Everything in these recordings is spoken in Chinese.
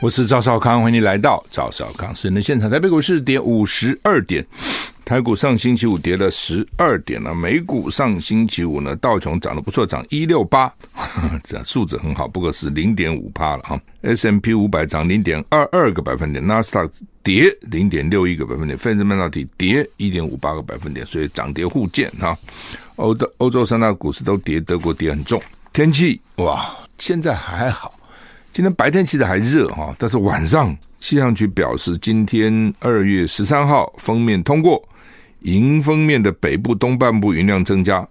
我是赵少康，欢迎你来到赵少康私人的现场。台北股市跌五十二点。台股上星期五跌了十二点了，美股上星期五呢，道琼涨得不错，涨一六八，这数字很好，不过是零点五趴了哈。S M P 五百涨零点二二个百分点，纳斯达克跌零点六一个百分点，费城半导体跌一点五八个百分点，所以涨跌互见哈。欧的欧洲三大股市都跌，德国跌很重。天气哇，现在还好，今天白天其实还热哈，但是晚上气象局表示，今天二月十三号封面通过。迎风面的北部东半部云量增加，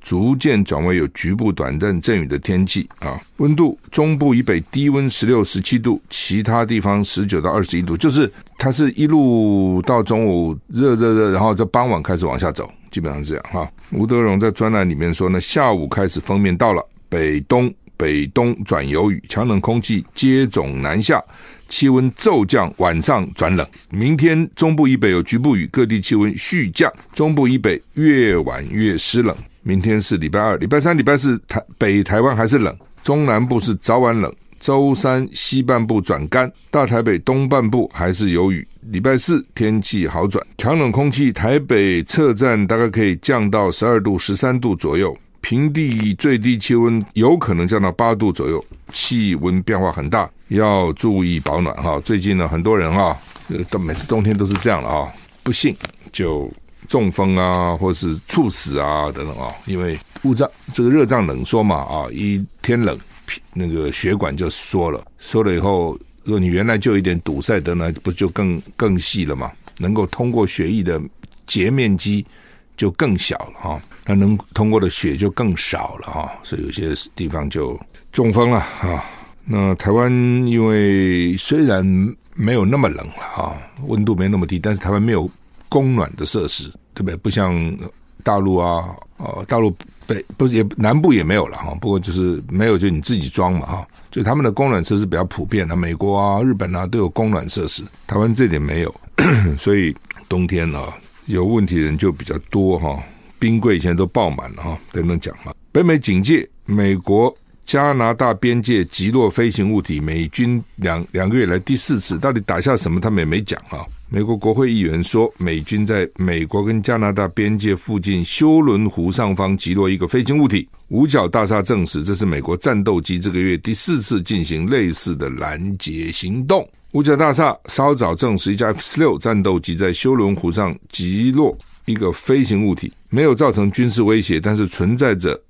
逐渐转为有局部短暂阵雨的天气啊。温度中部以北低温十六、十七度，其他地方十九到二十一度。就是它是一路到中午热热热，然后在傍晚开始往下走，基本上是这样哈。吴德荣在专栏里面说呢，下午开始封面到了，北东北东转有雨，强冷空气接踵南下。气温骤降，晚上转冷。明天中部以北有局部雨，各地气温续降。中部以北越晚越湿冷。明天是礼拜二、礼拜三、礼拜四台北台湾还是冷，中南部是早晚冷。周三西半部转干，大台北东半部还是有雨。礼拜四天气好转，强冷空气台北侧站大概可以降到十二度、十三度左右。平地最低气温有可能降到八度左右，气温变化很大，要注意保暖哈。最近呢，很多人啊，都每次冬天都是这样了啊，不幸就中风啊，或是猝死啊等等啊，因为雾胀这个热胀冷缩嘛啊，一天冷，那个血管就缩了，缩了以后，如果你原来就有一点堵塞的呢，不就更更细了嘛？能够通过血液的截面积就更小了哈。那能通过的血就更少了哈，所以有些地方就中风了啊。那台湾因为虽然没有那么冷了哈，温度没那么低，但是台湾没有供暖的设施，对不对？不像大陆啊，呃，大陆北不是也南部也没有了哈。不过就是没有，就你自己装嘛哈。就他们的供暖设施比较普遍的，美国啊、日本啊都有供暖设施，台湾这点没有，所以冬天呢有问题的人就比较多哈。冰柜现在都爆满了哈，等等讲嘛。北美警戒，美国加拿大边界击落飞行物体，美军两两个月来第四次，到底打下什么？他们也没讲啊。美国国会议员说，美军在美国跟加拿大边界附近休伦湖上方击落一个飞行物体。五角大厦证实，这是美国战斗机这个月第四次进行类似的拦截行动。五角大厦稍早证实，一架 F 十六战斗机在休伦湖上击落。一个飞行物体没有造成军事威胁，但是存在着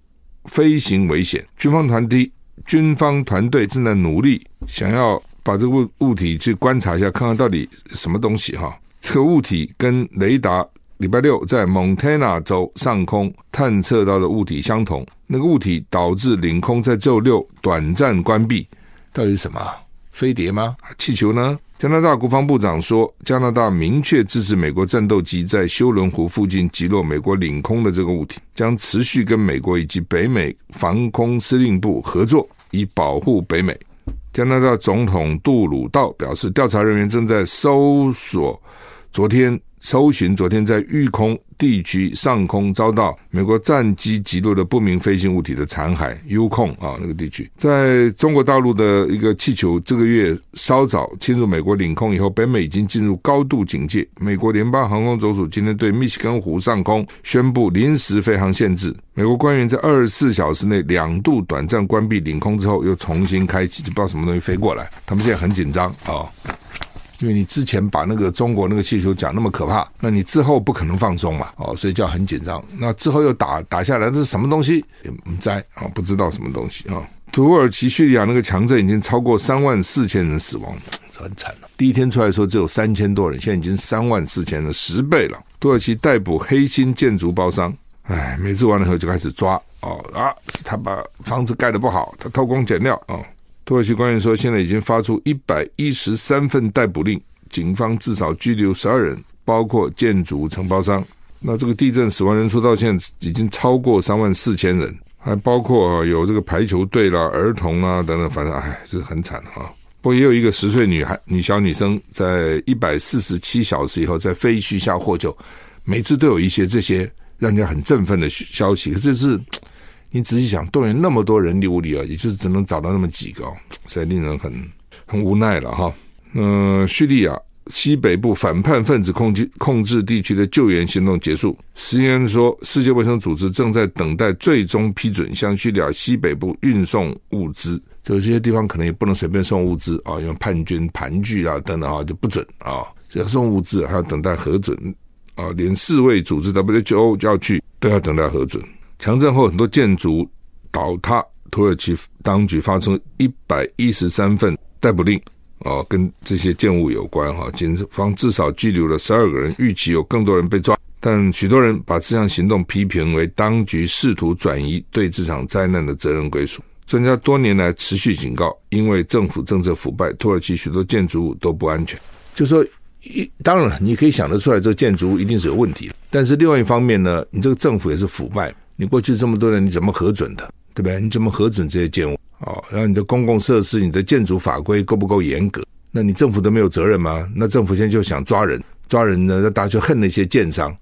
飞行危险。军方团体、军方团队正在努力，想要把这个物物体去观察一下，看看到底什么东西哈。这个物体跟雷达礼拜六在蒙特纳州上空探测到的物体相同，那个物体导致领空在周六短暂关闭。到底是什么？飞碟吗？气球呢？加拿大国防部长说，加拿大明确支持美国战斗机在休伦湖附近击落美国领空的这个物体，将持续跟美国以及北美防空司令部合作，以保护北美。加拿大总统杜鲁道表示，调查人员正在搜索昨天。搜寻昨天在育空地区上空遭到美国战机击落的不明飞行物体的残骸。，U 空啊，那个地区，在中国大陆的一个气球，这个月稍早侵入美国领空以后，北美已经进入高度警戒。美国联邦航空总署今天对密西根湖上空宣布临时飞航限制。美国官员在二十四小时内两度短暂关闭领空之后，又重新开启，就不知道什么东西飞过来。他们现在很紧张啊。因为你之前把那个中国那个气球讲那么可怕，那你之后不可能放松嘛，哦，所以叫很紧张。那之后又打打下来，这是什么东西？也不在啊，不知道什么东西啊。土耳其叙利亚那个强震已经超过三万四千人死亡，很惨了。第一天出来说只有三千多人，现在已经三万四千人，十倍了。土耳其逮捕黑心建筑包商，哎，每次完了以后就开始抓哦啊，是他把房子盖得不好，他偷工减料啊。土耳其官员说，现在已经发出一百一十三份逮捕令，警方至少拘留十二人，包括建筑承包商。那这个地震死亡人数到现在已经超过三万四千人，还包括有这个排球队啦、儿童啊等等，反正哎，是很惨哈。不过也有一个十岁女孩、女小女生，在一百四十七小时以后在废墟下获救。每次都有一些这些让人家很振奋的消息，可是是你仔细想，动员那么多人力物力啊，也就是只能找到那么几个，实在令人很很无奈了哈。嗯、叙利亚西北部反叛分子控制控制地区的救援行动结束。CNN 说，世界卫生组织正在等待最终批准，向叙利亚西北部运送物资。就这些地方可能也不能随便送物资啊，因为叛军盘踞啊等等啊就不准啊，只要送物资还要等待核准啊，连世卫组织 WHO 就要去都要等待核准。强震后很多建筑倒塌，土耳其当局发出一百一十三份逮捕令啊，跟这些建物有关哈，警方至少拘留了十二个人，预期有更多人被抓，但许多人把这项行动批评为当局试图转移对这场灾难的责任归属。专家多年来持续警告，因为政府政策腐败，土耳其许多建筑物都不安全。就说一，当然你可以想得出来，这个建筑物一定是有问题的。但是另外一方面呢，你这个政府也是腐败。你过去这么多年，你怎么核准的？对不对？你怎么核准这些建物？哦，然后你的公共设施、你的建筑法规够不够严格？那你政府都没有责任吗？那政府现在就想抓人，抓人呢，那大家就恨那些建商。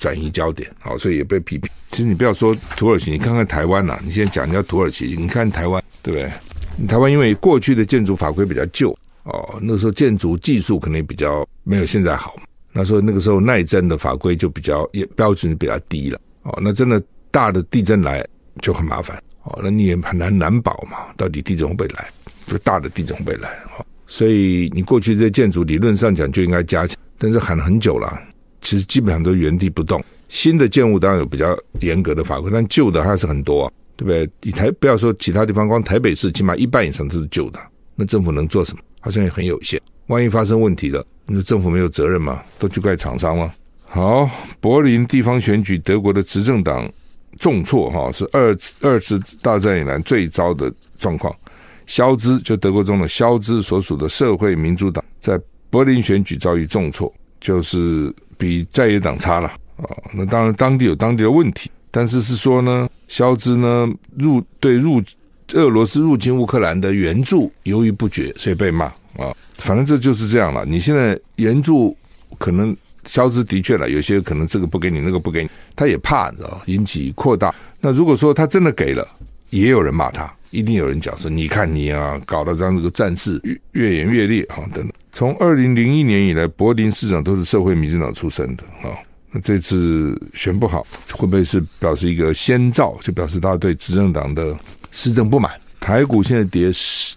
转移焦点，好，所以也被批评。其实你不要说土耳其，你看看台湾呐、你现在讲人家土耳其，你看台湾，对不对？台湾因为过去的建筑法规比较旧哦，那个时候建筑技术可能比较没有现在好。那时候那个时候耐震的法规就比较也标准比较低了哦。那真的大的地震来就很麻烦哦，那你也很难难保嘛，到底地震会不会来？就大的地震会不会来？哦，所以你过去这建筑理论上讲就应该加强，但是喊了很久了。其实基本上都原地不动。新的建物当然有比较严格的法规，但旧的还是很多啊，对不对？你台不要说其他地方，光台北市起码一半以上都是旧的。那政府能做什么？好像也很有限。万一发生问题了，那政府没有责任吗？都去怪厂商吗？好，柏林地方选举，德国的执政党重挫，哈，是二次二次大战以来最糟的状况。肖兹就德国总统肖兹所属的社会民主党在柏林选举遭遇重挫，就是。比在野党差了啊！那当然，当地有当地的问题，但是是说呢，肖兹呢入对入俄罗斯入侵乌克兰的援助犹豫不决，所以被骂啊。反正这就是这样了。你现在援助可能肖兹的确了，有些可能这个不给你，那个不给你，他也怕，你知道引起扩大。那如果说他真的给了，也有人骂他，一定有人讲说，你看你啊，搞得这样这个战事越越演越烈啊，等等。从二零零一年以来，柏林市长都是社会民主党出身的啊。那这次选不好，会不会是表示一个先兆？就表示他对执政党的施政不满。台股现在跌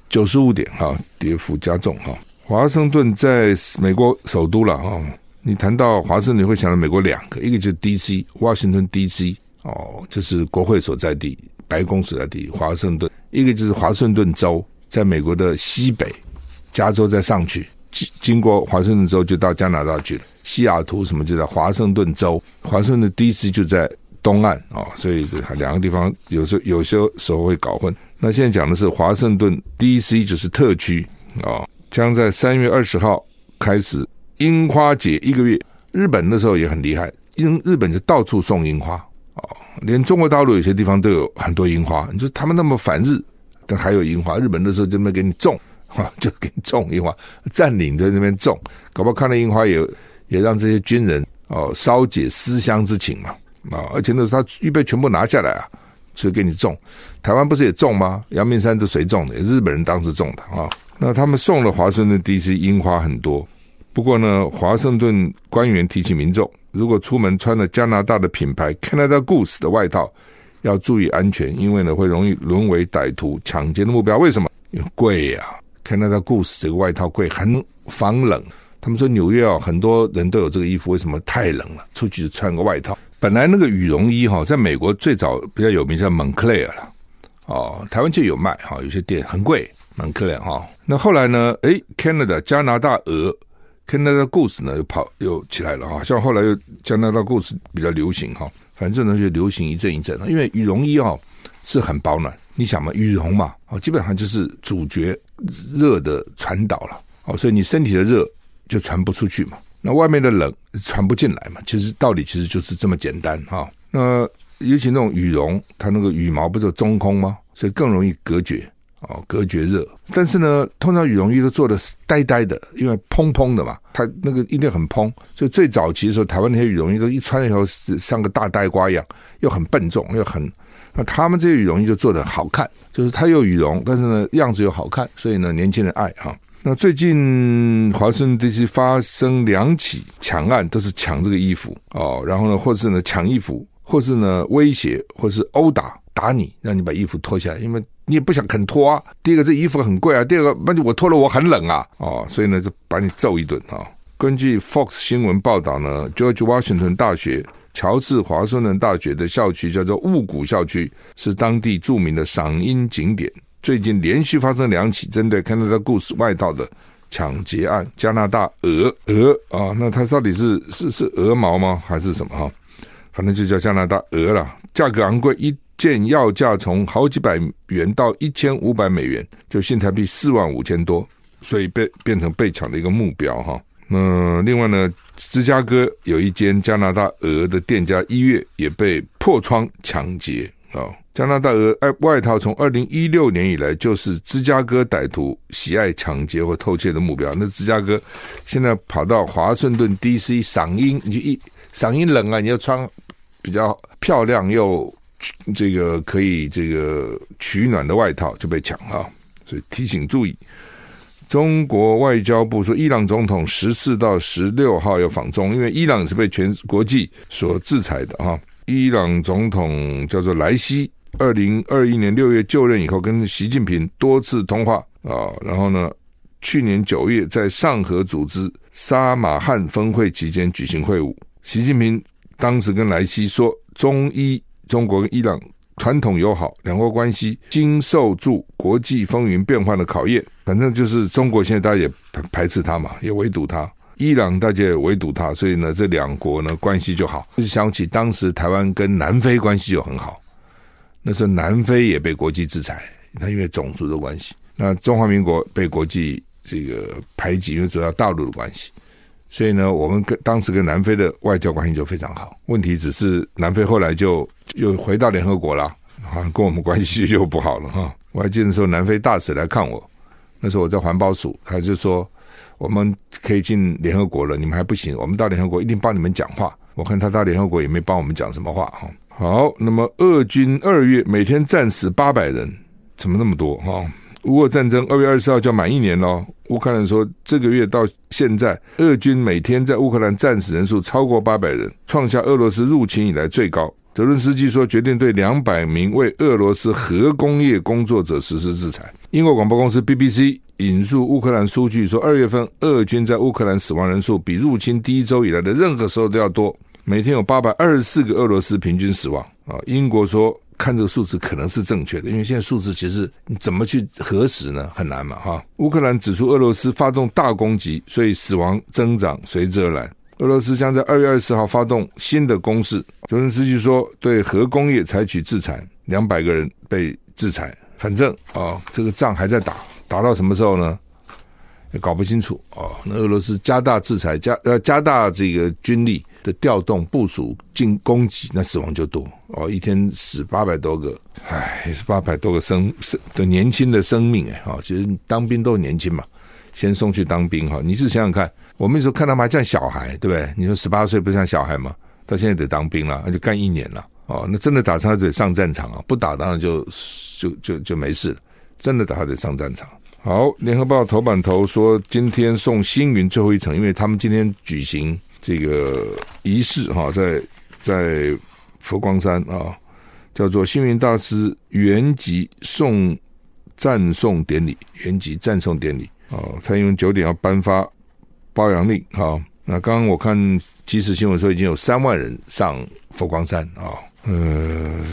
九十五点哈，跌幅加重哈。华盛顿在美国首都了哈。你谈到华盛顿，你会想到美国两个，一个就是 D.C. 华盛顿 D.C. 哦，就是国会所在地，白宫所在地华盛顿；一个就是华盛顿州，在美国的西北，加州再上去。经经过华盛顿州就到加拿大去了，西雅图什么就在华盛顿州，华盛顿 D.C. 就在东岸啊、哦，所以这两个地方有时候有些时候会搞混。那现在讲的是华盛顿 D.C. 就是特区啊、哦，将在三月二十号开始樱花节一个月。日本那时候也很厉害，因日本就到处送樱花、哦，连中国大陆有些地方都有很多樱花。你说他们那么反日，但还有樱花，日本那时候就没给你种。哈，就给你种樱花，占领在那边种，搞不好看到樱花也也让这些军人哦稍解思乡之情嘛啊！而且那是他预备全部拿下来啊，所以给你种。台湾不是也种吗？阳明山是谁种的？日本人当时种的啊。那他们送了华盛顿 D.C. 樱花很多，不过呢，华盛顿官员提醒民众，如果出门穿了加拿大的品牌 Canada Goose 的外套，要注意安全，因为呢会容易沦为歹徒抢劫的目标。为什么？因为贵呀、啊。看到他故事，这个外套贵，很防冷。他们说纽约啊，很多人都有这个衣服，为什么太冷了？出去就穿个外套。本来那个羽绒衣哈，在美国最早比较有名叫蒙克莱尔了，哦，台湾就有卖哈，有些店很贵，蒙克莱尔哈。那后来呢？诶，Canada 加拿大鹅，Canada Goose 呢又跑又起来了哈，像后来又加拿大 Goose 比较流行哈，反正呢就流行一阵一阵。因为羽绒衣哈是很保暖。你想嘛，羽绒嘛，哦，基本上就是主角热的传导了，哦，所以你身体的热就传不出去嘛，那外面的冷传不进来嘛。其实道理其实就是这么简单哈、那尤其那种羽绒，它那个羽毛不是中空吗？所以更容易隔绝。哦，隔绝热，但是呢，通常羽绒衣都做的呆呆的，因为蓬蓬的嘛，它那个一定很蓬。所以最早期的时候，台湾那些羽绒衣都一穿以后是像个大呆瓜一样，又很笨重，又很。那他们这些羽绒衣就做的好看，就是它有羽绒，但是呢样子又好看，所以呢年轻人爱哈。那最近华盛顿地区发生两起抢案，都是抢这个衣服哦，然后呢，或是呢抢衣服，或是呢威胁，或是殴打打你，让你把衣服脱下来，因为。你也不想肯脱啊。第一个，这衣服很贵啊。第二个，那我脱了我很冷啊。哦，所以呢，就把你揍一顿啊。根据 Fox 新闻报道呢，George Washington 大学、乔治华盛顿大学的校区叫做雾谷校区，是当地著名的赏樱景点。最近连续发生两起针对 Canada Goose 外套的抢劫案。加拿大鹅鹅啊，那它到底是是是鹅毛吗？还是什么哈？反正就叫加拿大鹅了。价格昂贵一。件要价从好几百元到一千五百美元，就新台币四万五千多，所以被变成被抢的一个目标哈。那另外呢，芝加哥有一间加拿大鹅的店家，一月也被破窗抢劫啊。加拿大鹅外套从二零一六年以来就是芝加哥歹徒喜爱抢劫或偷窃的目标。那芝加哥现在跑到华盛顿 DC 赏樱，你就一赏樱冷啊，你要穿比较漂亮又。这个可以这个取暖的外套就被抢了，所以提醒注意。中国外交部说，伊朗总统十四到十六号要访中，因为伊朗是被全国际所制裁的哈。伊朗总统叫做莱西，二零二一年六月就任以后，跟习近平多次通话啊，然后呢，去年九月在上合组织沙马汉峰会期间举行会晤，习近平当时跟莱西说，中伊。中国跟伊朗传统友好，两国关系经受住国际风云变幻的考验。反正就是中国现在大家也排斥他嘛，也围堵他；伊朗大家也围堵他，所以呢，这两国呢关系就好。就想起当时台湾跟南非关系就很好，那时候南非也被国际制裁，他因为种族的关系。那中华民国被国际这个排挤，因为主要大陆的关系。所以呢，我们跟当时跟南非的外交关系就非常好。问题只是南非后来就又回到联合国了，啊，跟我们关系又不好了哈。我还记得那时候南非大使来看我，那时候我在环保署，他就说我们可以进联合国了，你们还不行，我们到联合国一定帮你们讲话。我看他到联合国也没帮我们讲什么话哈。好，那么俄军二月每天战死八百人，怎么那么多哈？乌俄战争二月二十号就要满一年了。乌克兰说，这个月到现在，俄军每天在乌克兰战死人数超过八百人，创下俄罗斯入侵以来最高。泽伦斯基说，决定对两百名为俄罗斯核工业工作者实施制裁。英国广播公司 BBC 引述乌克兰数据说，二月份俄军在乌克兰死亡人数比入侵第一周以来的任何时候都要多，每天有八百二十四个俄罗斯平均死亡。啊，英国说。看这个数字可能是正确的，因为现在数字其实你怎么去核实呢？很难嘛，哈。乌克兰指出，俄罗斯发动大攻击，所以死亡增长随之而来。俄罗斯将在二月二十号发动新的攻势。泽连斯基说，对核工业采取制裁，两百个人被制裁。反正啊、哦，这个仗还在打，打到什么时候呢？也搞不清楚啊、哦。那俄罗斯加大制裁，加呃加大这个军力。的调动部署进攻击，那死亡就多哦，一天死八百多个，唉，也是八百多个生生的年轻的生命哎，哈，其实当兵都年轻嘛，先送去当兵哈，你是想想看，我们那时候看他们还像小孩，对不对？你说十八岁不像小孩吗？到现在得当兵了，那就干一年了哦，那真的打仗得上战场啊，不打当然就就就就没事了，真的打还得上战场。好，联合报头版头说，今天送星云最后一程，因为他们今天举行。这个仪式哈，在在佛光山啊，叫做星云大师圆寂送赞颂典礼，圆寂赞颂典礼啊。蔡英文九点要颁发褒扬令哈。那刚刚我看即时新闻说，已经有三万人上佛光山啊。呃，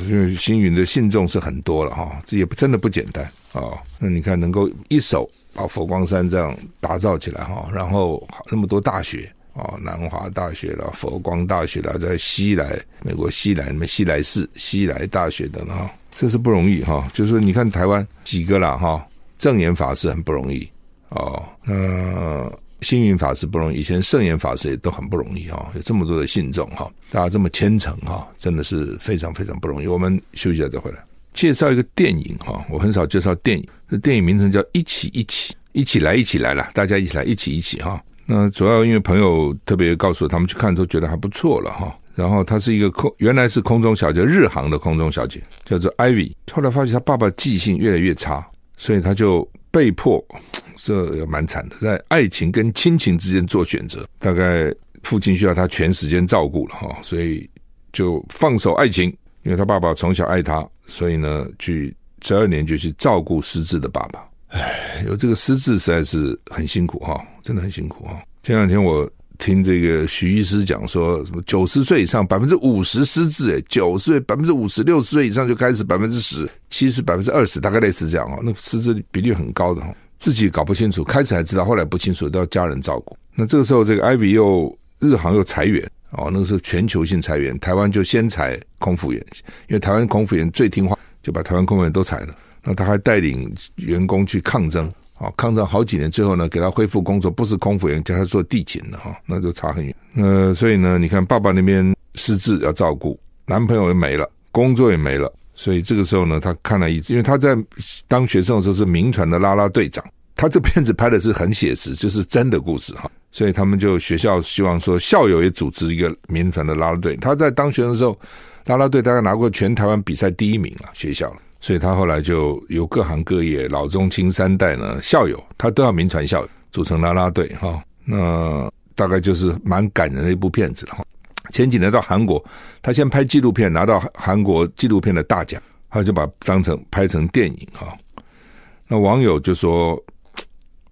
因为星云的信众是很多了哈，这也真的不简单啊。那你看，能够一手把佛光山这样打造起来哈，然后那么多大学。哦，南华大学了，佛光大学了，在西来美国西来，什么西来市、西来大学的哈，这是不容易哈。就是，你看台湾几个啦哈，证严法师很不容易哦，那星云法师不容易，以前圣严法师也都很不容易哈，有这么多的信众哈，大家这么虔诚哈，真的是非常非常不容易。我们休息一下再回来，介绍一个电影哈，我很少介绍电影，这电影名称叫《一起一起一起来一起来了》，大家一起来一起一起哈。那主要因为朋友特别告诉我，他们去看之后觉得还不错了哈。然后她是一个空，原来是空中小姐，日航的空中小姐，叫做 Ivy。后来发觉她爸爸记性越来越差，所以她就被迫，这也蛮惨的，在爱情跟亲情之间做选择。大概父亲需要她全时间照顾了哈，所以就放手爱情，因为她爸爸从小爱她，所以呢，去十二年就去照顾失智的爸爸。唉，有这个失智实在是很辛苦哈，真的很辛苦哈。前两天我听这个徐医师讲说，什么九十岁以上百分之五十失智，诶，九十岁百分之五十，六十岁以上就开始百分之十，七十百分之二十，大概类似这样啊。那失智比例很高的哈，自己搞不清楚，开始还知道，后来不清楚，都要家人照顾。那这个时候，这个 Ivy 又日航又裁员哦，那个时候全球性裁员，台湾就先裁空服员，因为台湾空服员最听话，就把台湾空服员都裁了。那他还带领员工去抗争，啊，抗争好几年，最后呢，给他恢复工作，不是空服员，叫他做地勤的哈，那就差很远。那所以呢，你看爸爸那边失智要照顾，男朋友也没了，工作也没了，所以这个时候呢，他看了一次，因为他在当学生的时候是民传的啦啦队长，他这片子拍的是很写实，就是真的故事哈，所以他们就学校希望说校友也组织一个民团的啦啦队，他在当学生的时候，啦啦队大概拿过全台湾比赛第一名啊，学校了。所以他后来就由各行各业老中青三代呢，校友他都要名传校友组成啦啦队哈，那大概就是蛮感人的一部片子了哈。前几年到韩国，他先拍纪录片拿到韩国纪录片的大奖，他就把当成拍成电影哈。那网友就说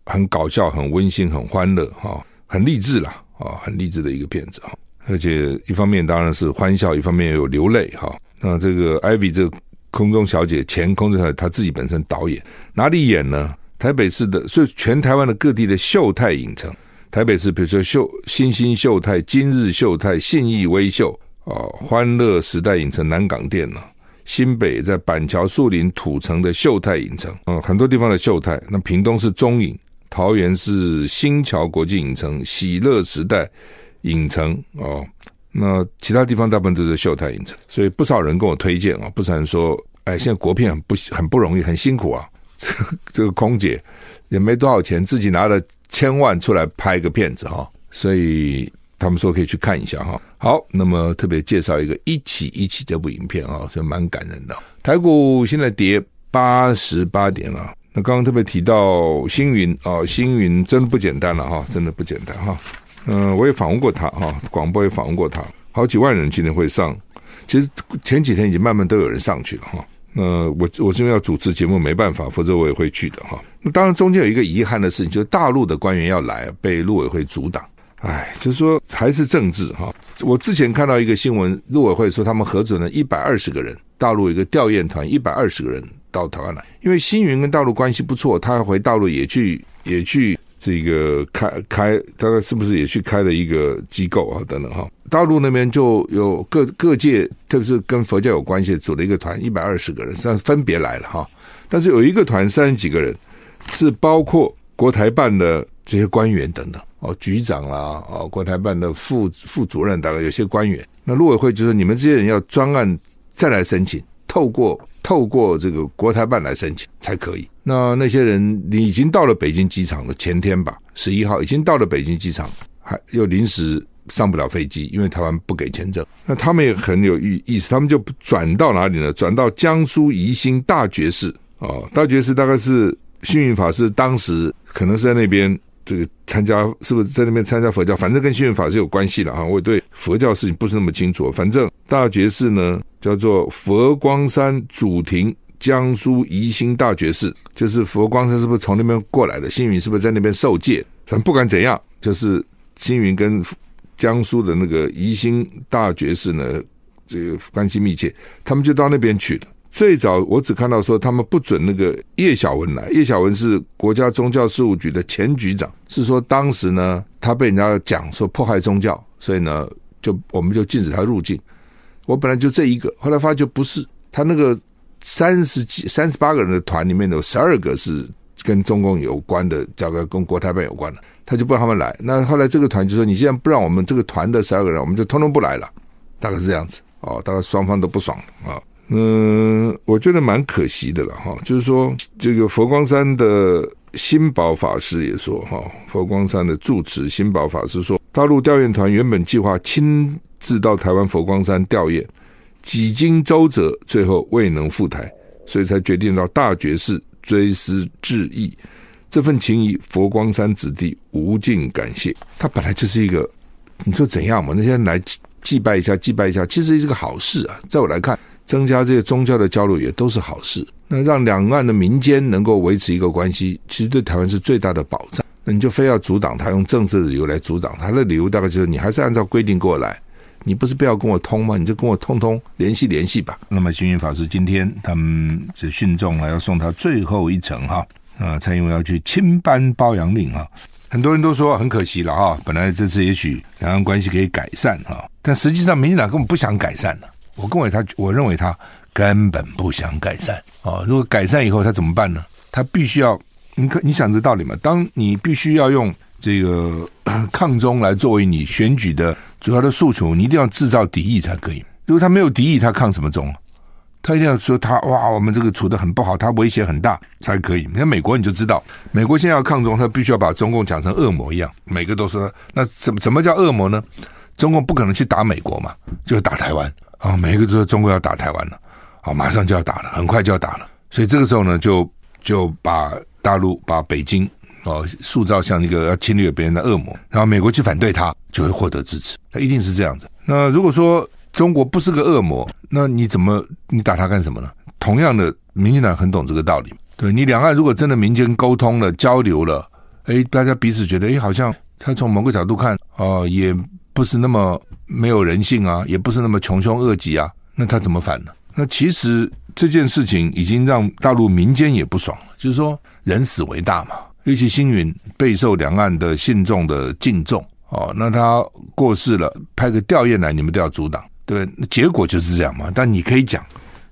很搞笑、很温馨、很欢乐哈，很励志啦啊，很励志的一个片子哈。而且一方面当然是欢笑，一方面有流泪哈。那这个 Ivy 这。空中小姐，前空中小姐，她自己本身导演，哪里演呢？台北市的，所以全台湾的各地的秀泰影城，台北市比如说秀新兴秀泰、今日秀泰、信义威秀啊、哦，欢乐时代影城、南港店呢，新北在板桥树林土城的秀泰影城，嗯，很多地方的秀泰。那屏东是中影，桃园是新桥国际影城、喜乐时代影城哦。那其他地方大部分都是秀泰影城，所以不少人跟我推荐啊，不少人说，哎，现在国片很不很不容易，很辛苦啊。这 个这个空姐也没多少钱，自己拿了千万出来拍一个片子哈，所以他们说可以去看一下哈。好，那么特别介绍一个一起一起这部影片啊，所以蛮感人的。台股现在跌八十八点了，那刚刚特别提到星云啊，星云真不简单了哈，真的不简单哈。嗯，我也访问过他哈，广播也访问过他，好几万人今天会上。其实前几天已经慢慢都有人上去了哈。那我我是因为要主持节目没办法，否则我也会去的哈。那当然中间有一个遗憾的事情，就是大陆的官员要来，被陆委会阻挡。哎，就是说还是政治哈。我之前看到一个新闻，陆委会说他们核准了一百二十个人，大陆一个调研团一百二十个人到台湾来，因为星云跟大陆关系不错，他回大陆也去也去。这个开开，大概是不是也去开了一个机构啊？等等哈，大陆那边就有各各界，特别是跟佛教有关系，组了一个团，一百二十个人，算分别来了哈。但是有一个团三十几个人，是包括国台办的这些官员等等哦，局长啦，哦，国台办的副副主任，大概有些官员。那陆委会就说，你们这些人要专案再来申请，透过。透过这个国台办来申请才可以。那那些人，你已经到了北京机场了，前天吧，十一号已经到了北京机场，还又临时上不了飞机，因为台湾不给签证。那他们也很有意意思，他们就转到哪里呢？转到江苏宜兴大觉寺哦，大觉寺大概是幸运法师当时可能是在那边这个参加，是不是在那边参加佛教？反正跟幸运法师有关系的哈。我对佛教事情不是那么清楚，反正大觉寺呢。叫做佛光山祖庭江苏宜兴大觉寺，就是佛光山是不是从那边过来的？星云是不是在那边受戒？反正不管怎样，就是星云跟江苏的那个宜兴大觉寺呢，这个关系密切，他们就到那边去了。最早我只看到说他们不准那个叶小文来，叶小文是国家宗教事务局的前局长，是说当时呢他被人家讲说迫害宗教，所以呢就我们就禁止他入境。我本来就这一个，后来发觉不是他那个三十几、三十八个人的团里面有十二个是跟中共有关的，大概跟国台办有关的，他就不让他们来。那后来这个团就说：“你既然不让我们这个团的十二个人，我们就通通不来了。”大概是这样子哦，大概双方都不爽啊。嗯，我觉得蛮可惜的了哈。就是说，这个佛光山的新宝法师也说哈，佛光山的住持新宝法师说，大陆调研团原本计划亲自到台湾佛光山吊唁。几经周折，最后未能赴台，所以才决定到大觉寺追思致意。这份情谊，佛光山子弟无尽感谢。他本来就是一个，你说怎样嘛？那些人来祭拜一下，祭拜一下，其实是个好事啊。在我来看，增加这些宗教的交流也都是好事。那让两岸的民间能够维持一个关系，其实对台湾是最大的保障。那你就非要阻挡他，用政治的理由来阻挡他的理由，大概就是你还是按照规定过来。你不是不要跟我通吗？你就跟我通通联系联系吧。那么星云法师今天他们这训众啊，要送他最后一程哈啊，蔡英文要去亲颁褒扬令哈。很多人都说很可惜了哈，本来这次也许两岸关系可以改善哈，但实际上民进党根本不想改善了。我认为他，我认为他根本不想改善啊。如果改善以后他怎么办呢？他必须要你可你想这道理吗？当你必须要用这个 抗中来作为你选举的。主要的诉求，你一定要制造敌意才可以。如果他没有敌意，他抗什么中？他一定要说他哇，我们这个处得很不好，他威胁很大才可以。你看美国，你就知道，美国现在要抗中，他必须要把中共讲成恶魔一样。每个都说，那怎么怎么叫恶魔呢？中共不可能去打美国嘛，就打台湾啊。每一个都说中国要打台湾了，啊，马上就要打了，很快就要打了。所以这个时候呢，就就把大陆把北京。哦，塑造像一个要侵略别人的恶魔，然后美国去反对他，就会获得支持。他一定是这样子。那如果说中国不是个恶魔，那你怎么你打他干什么呢？同样的，民进党很懂这个道理。对，你两岸如果真的民间沟通了、交流了，哎，大家彼此觉得，哎，好像他从某个角度看，哦，也不是那么没有人性啊，也不是那么穷凶恶极啊，那他怎么反呢？那其实这件事情已经让大陆民间也不爽了，就是说人死为大嘛。尤其星云备受两岸的信众的敬重哦，那他过世了，派个吊唁来，你们都要阻挡，对不对？结果就是这样嘛。但你可以讲，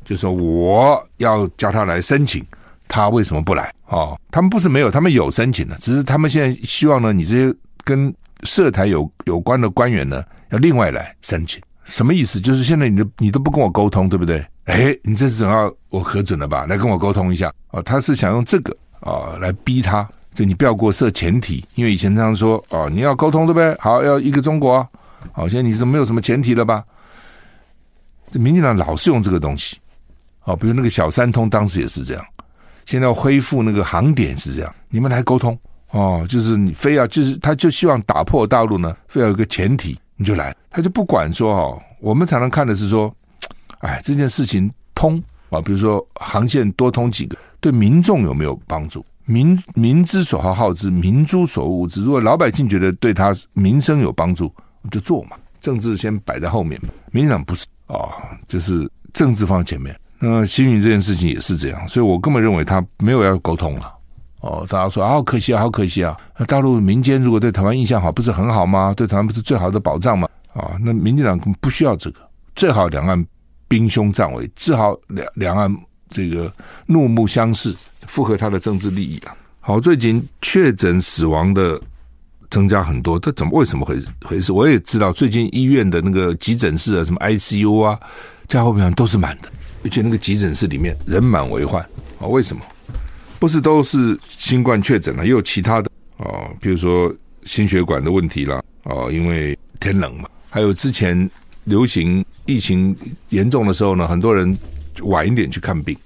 就说我要叫他来申请，他为什么不来？哦，他们不是没有，他们有申请的，只是他们现在希望呢，你这些跟涉台有有关的官员呢，要另外来申请。什么意思？就是现在你都你都不跟我沟通，对不对？哎，你这次总要我核准了吧？来跟我沟通一下哦。他是想用这个啊、来逼他。就你不要给我设前提，因为以前常说哦，你要沟通对不对？好，要一个中国，好，现在你是没有什么前提了吧？这民进党老是用这个东西，哦，比如那个小三通当时也是这样，现在恢复那个航点是这样，你们来沟通哦，就是你非要就是他就希望打破大陆呢，非要有个前提你就来，他就不管说哦，我们常常看的是说，哎，这件事情通啊，比如说航线多通几个，对民众有没有帮助？民民之所好好之，民诸所恶之。如果老百姓觉得对他民生有帮助，就做嘛。政治先摆在后面嘛。民进党不是啊、哦，就是政治放在前面。那新云这件事情也是这样，所以我根本认为他没有要沟通了。哦，大家说啊，好可惜啊，好可惜啊。那大陆民间如果对台湾印象好，不是很好吗？对台湾不是最好的保障吗？啊、那民进党不需要这个，最好两岸兵凶战危，最好两两岸这个怒目相视。符合他的政治利益啊！好，最近确诊死亡的增加很多，这怎么为什么回回事？我也知道，最近医院的那个急诊室啊，什么 ICU 啊，加护病房都是满的，而且那个急诊室里面人满为患啊！为什么？不是都是新冠确诊了，也有其他的啊，比如说心血管的问题啦，啊，因为天冷嘛，还有之前流行疫情严重的时候呢，很多人晚一点去看病。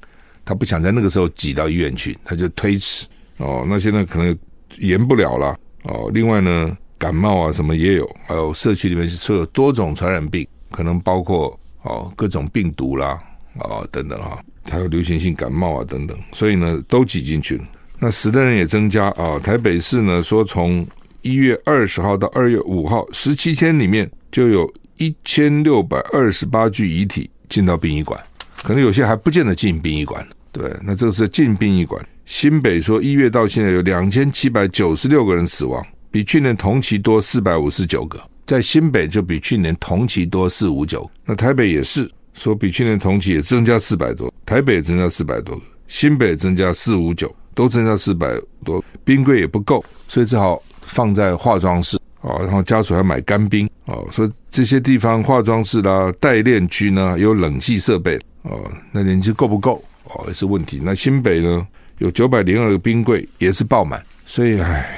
他不想在那个时候挤到医院去，他就推迟哦。那现在可能延不了了哦。另外呢，感冒啊什么也有，还有社区里面是有多种传染病，可能包括哦各种病毒啦哦等等哈，还有流行性感冒啊等等，所以呢都挤进去了。那死的人也增加啊。台北市呢说，从一月二十号到二月五号十七天里面，就有一千六百二十八具遗体进到殡仪馆。可能有些还不见得进殡仪馆，对，那这个是进殡仪馆。新北说一月到现在有两千七百九十六个人死亡，比去年同期多四百五十九个，在新北就比去年同期多四五九。那台北也是说比去年同期也增加四百多，台北增加四百多个，新北增加四五九，都增加四百多，冰柜也不够，所以只好放在化妆室。哦，然后家属还买干冰哦，所以这些地方化妆室啦、代练区呢有冷气设备哦，那人气够不够哦也是问题。那新北呢有九百零二个冰柜也是爆满，所以唉，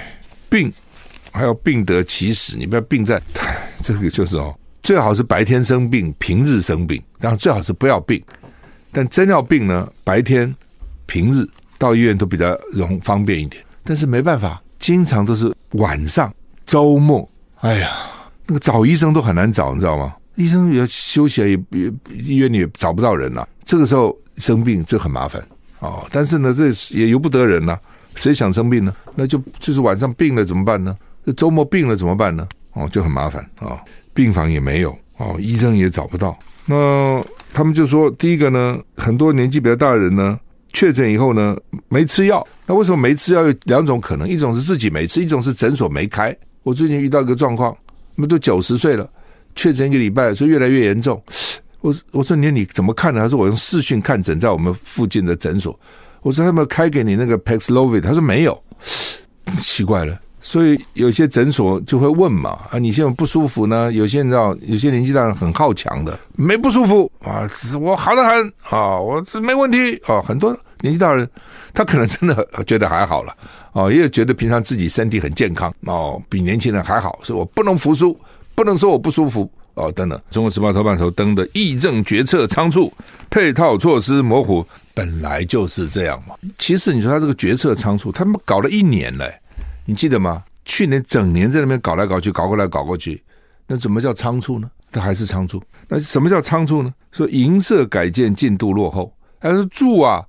病还要病得其实，你不要病在，这个就是哦。最好是白天生病，平日生病，然后最好是不要病。但真要病呢，白天、平日到医院都比较容方便一点。但是没办法，经常都是晚上、周末。哎呀，那个找医生都很难找，你知道吗？医生也休息，也也医院里也找不到人了。这个时候生病就很麻烦哦。但是呢，这也由不得人呐。谁想生病呢？那就就是晚上病了怎么办呢？这周末病了怎么办呢？哦，就很麻烦啊。哦病房也没有哦，医生也找不到。那他们就说，第一个呢，很多年纪比较大的人呢，确诊以后呢，没吃药。那为什么没吃药？有两种可能，一种是自己没吃，一种是诊所没开。我最近遇到一个状况，他们都九十岁了，确诊一个礼拜，说越来越严重。我我说你你怎么看呢？他说我用视讯看诊，在我们附近的诊所。我说他们开给你那个 Paxlovid，他说没有，奇怪了。所以有些诊所就会问嘛，啊，你现在不舒服呢？有些人知道，有些年纪大人很好强的，没不舒服啊，我好的很啊，我这没问题啊。很多年纪大人，他可能真的觉得还好了哦，也有觉得平常自己身体很健康哦，比年轻人还好，所以我不能服输，不能说我不舒服哦，等等。中国时报头版头登的议政决策仓促，配套措施模糊，本来就是这样嘛。其实你说他这个决策仓促，他们搞了一年嘞。你记得吗？去年整年在那边搞来搞去，搞过来搞过去，那怎么叫仓促呢？它还是仓促。那什么叫仓促呢？说银色改建进度落后，还是住啊？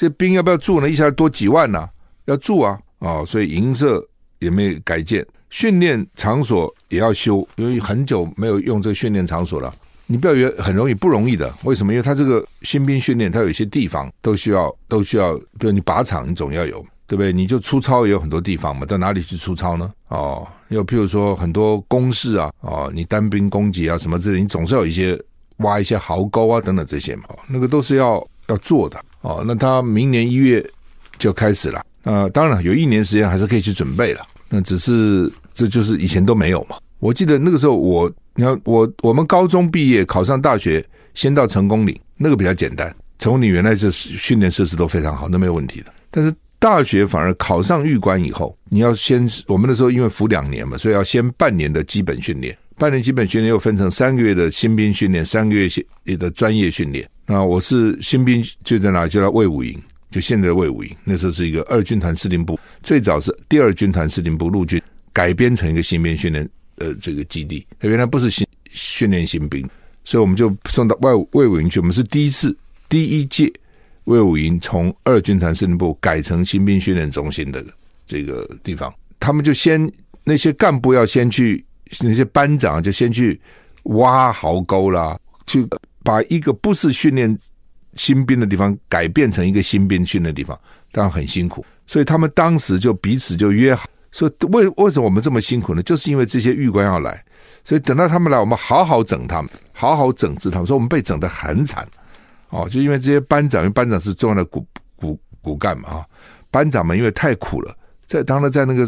这兵要不要住呢？一下多几万呢、要住啊！哦，所以营舍也没改建，训练场所也要修，因为很久没有用这个训练场所了。你不要以为很容易，不容易的。为什么？因为他这个新兵训练，他有一些地方都需要，都需要，比如你靶场，你总要有。对不对？你就出操也有很多地方嘛，到哪里去出操呢？哦，又譬如说很多工事啊，哦，你单兵攻击啊什么之类，你总是有一些挖一些壕沟啊等等这些嘛，那个都是要要做的哦。那他明年一月就开始了，呃，当然有一年时间还是可以去准备了。那只是这就是以前都没有嘛。我记得那个时候我，你看我我们高中毕业考上大学，先到成功岭，那个比较简单。成功岭原来是训练设施都非常好，那没有问题的。但是大学反而考上预官以后，你要先我们那时候因为服两年嘛，所以要先半年的基本训练，半年基本训练又分成三个月的新兵训练，三个月的专业训练。那我是新兵就在哪？就在卫武营，就现在的卫武营。那时候是一个二军团司令部，最早是第二军团司令部陆军改编成一个新兵训练呃这个基地。它原来不是新训练新兵，所以我们就送到卫卫武营去。我们是第一次第一届。卫武营从二军团司令部改成新兵训练中心的这个地方，他们就先那些干部要先去，那些班长就先去挖壕沟啦，去把一个不是训练新兵的地方改变成一个新兵训练的地方，当然很辛苦。所以他们当时就彼此就约好，说为为什么我们这么辛苦呢？就是因为这些狱官要来，所以等到他们来，我们好好整他们，好好整治他们。说我们被整得很惨。哦，就因为这些班长，因为班长是重要的骨骨骨干嘛啊，班长们因为太苦了，在当他在那个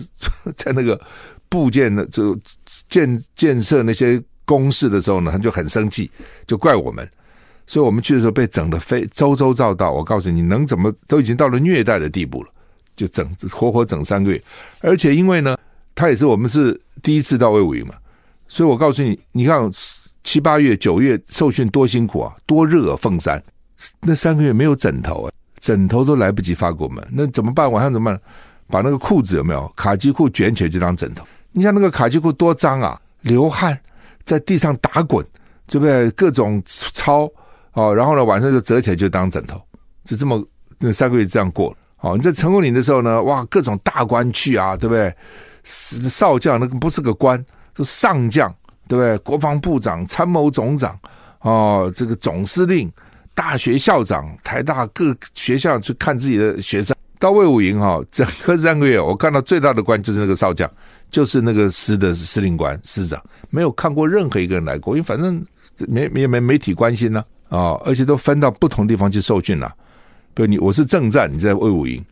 在那个部件的就建建设那些工事的时候呢，他就很生气，就怪我们，所以我们去的时候被整得非周周照到。我告诉你，能怎么都已经到了虐待的地步了，就整活活整三个月，而且因为呢，他也是我们是第一次到魏武营嘛，所以我告诉你，你看七八月九月受训多辛苦啊，多热啊，凤山。那三个月没有枕头啊，枕头都来不及发给我们，那怎么办？晚上怎么办？把那个裤子有没有卡其裤卷起来就当枕头？你像那个卡其裤多脏啊，流汗，在地上打滚，对不对？各种操哦，然后呢，晚上就折起来就当枕头，就这么那三个月这样过了。哦，你在成功岭的时候呢，哇，各种大官去啊，对不对？少将那个不是个官，是上将，对不对？国防部长、参谋总长哦，这个总司令。大学校长、台大各学校去看自己的学生，到魏武营哈，整个三个月，我看到最大的官就是那个少将，就是那个师的司令官师长，没有看过任何一个人来过，因为反正没没没媒体关心呢，啊，而且都分到不同地方去受训了。比如你我是正战，你在卫武营，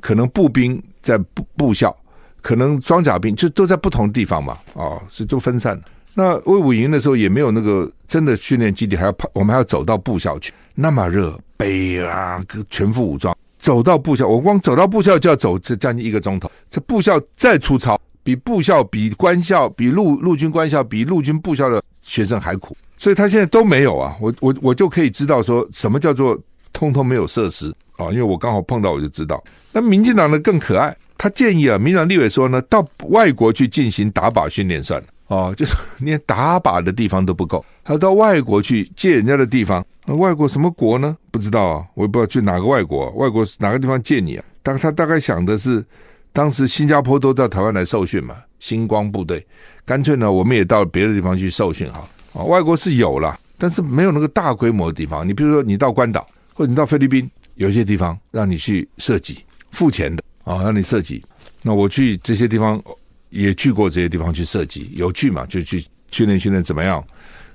可能步兵在部部校，可能装甲兵就都在不同地方嘛，啊，是都分散。那卫武营的时候也没有那个真的训练基地，还要跑，我们还要走到部校去，那么热，背啊，全副武装走到部校，我光走到部校就要走这将近一个钟头。这部校再粗糙，比部校、比官校、比陆陆军官校、比陆军部校的学生还苦，所以他现在都没有啊。我我我就可以知道说什么叫做。通通没有设施啊，因为我刚好碰到，我就知道。那民进党呢更可爱，他建议啊，民进党立委说呢，到外国去进行打靶训练算了哦，就是连打靶的地方都不够，还要到外国去借人家的地方。那外国什么国呢？不知道啊，我也不知道去哪个外国，外国哪个地方借你啊？大他大概想的是，当时新加坡都到台湾来受训嘛，星光部队，干脆呢，我们也到别的地方去受训哈。啊，外国是有了，但是没有那个大规模的地方。你比如说，你到关岛。或者你到菲律宾，有一些地方让你去射击，付钱的啊、让你射击。那我去这些地方也去过，这些地方去射击，有趣嘛？就去训练训练怎么样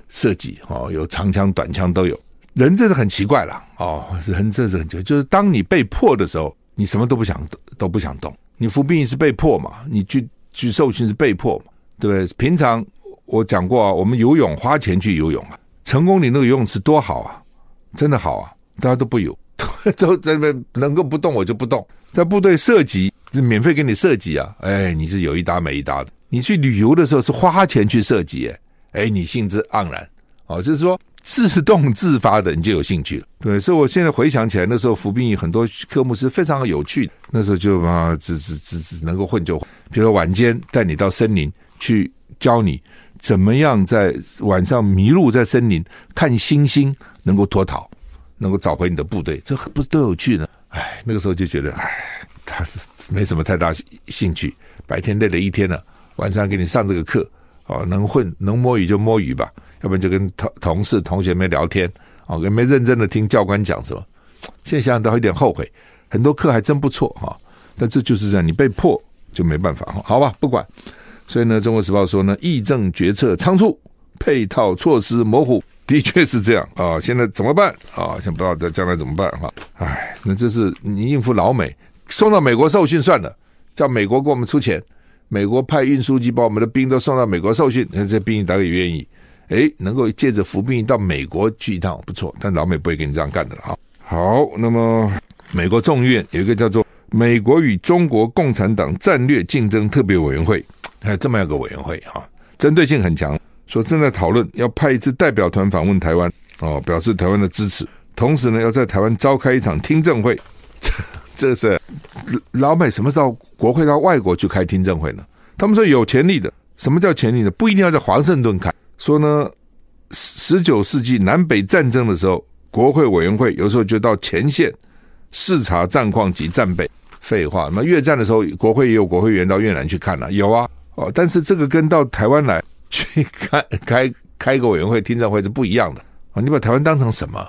射击哦，有长枪、短枪都有。人这是很奇怪了哦，人这是很奇怪，就是当你被迫的时候，你什么都不想都不想动。你服兵役是被迫嘛？你去去受训是被迫嘛？对不对？平常我讲过啊，我们游泳花钱去游泳啊，成功岭那个游泳池多好啊，真的好啊。大家都不游，都在那边能够不动我就不动。在部队射击是免费给你射击啊，哎，你是有一搭没一搭的。你去旅游的时候是花钱去射击，哎，哎，你兴致盎然，哦，就是说自动自发的你就有兴趣了。对，所以我现在回想起来，那时候服兵役很多科目是非常有趣。那时候就啊，只只只只能够混就，比如说晚间带你到森林去教你怎么样在晚上迷路在森林看星星能够脱逃。能够找回你的部队，这不是都有趣呢？哎，那个时候就觉得，哎，他是没什么太大兴趣。白天累了一天了，晚上给你上这个课，哦，能混能摸鱼就摸鱼吧，要不然就跟同同事同学们聊天，哦，也没认真的听教官讲什么。现在想想都有点后悔，很多课还真不错哈，但这就是这样，你被迫就没办法哈。好吧，不管。所以呢，《中国时报》说呢，议政决策仓促，配套措施模糊。的确是这样啊，现在怎么办啊？现在不知道在将来怎么办哈？哎，那这是你应付老美，送到美国受训算了，叫美国给我们出钱，美国派运输机把我们的兵都送到美国受训，那这兵役大概也愿意，哎，能够借着服兵役到美国去一趟不错，但老美不会给你这样干的了哈。好，那么美国众议院有一个叫做美国与中国共产党战略竞争特别委员会，还有这么一个委员会啊，针对性很强。说正在讨论要派一支代表团访问台湾，哦，表示台湾的支持。同时呢，要在台湾召开一场听证会。这是老美什么时候国会到外国去开听证会呢？他们说有潜力的。什么叫潜力呢？不一定要在华盛顿开。说呢，十九世纪南北战争的时候，国会委员会有时候就到前线视察战况及战备。废话，那越战的时候，国会也有国会议员到越南去看了，有啊。哦，但是这个跟到台湾来。去开开开个委员会听证会是不一样的啊！你把台湾当成什么？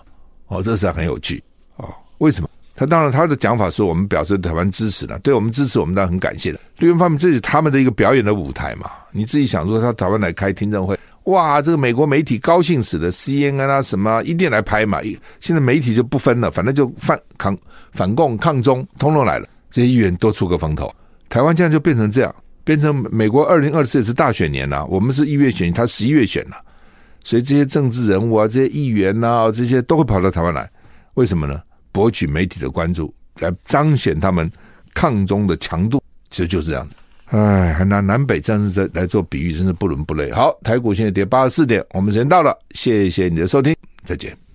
哦，这是很有趣哦。为什么？他当然他的讲法是我们表示台湾支持的，对我们支持，我们当然很感谢的。另一方面，这是他们的一个表演的舞台嘛。你自己想说，他台湾来开听证会，哇，这个美国媒体高兴死了，CNN 啊什么一定来拍嘛。现在媒体就不分了，反正就反抗、反共、抗中，通通来了。这些议员多出个风头，台湾现在就变成这样。变成美国二零二四也是大选年了，我们是一月选，他十一月选了，所以这些政治人物啊，这些议员啊，这些都会跑到台湾来，为什么呢？博取媒体的关注，来彰显他们抗中的强度，其实就是这样子。哎，还拿南北战争来做比喻，真是不伦不类。好，台股现在跌八十四点，我们时间到了，谢谢你的收听，再见。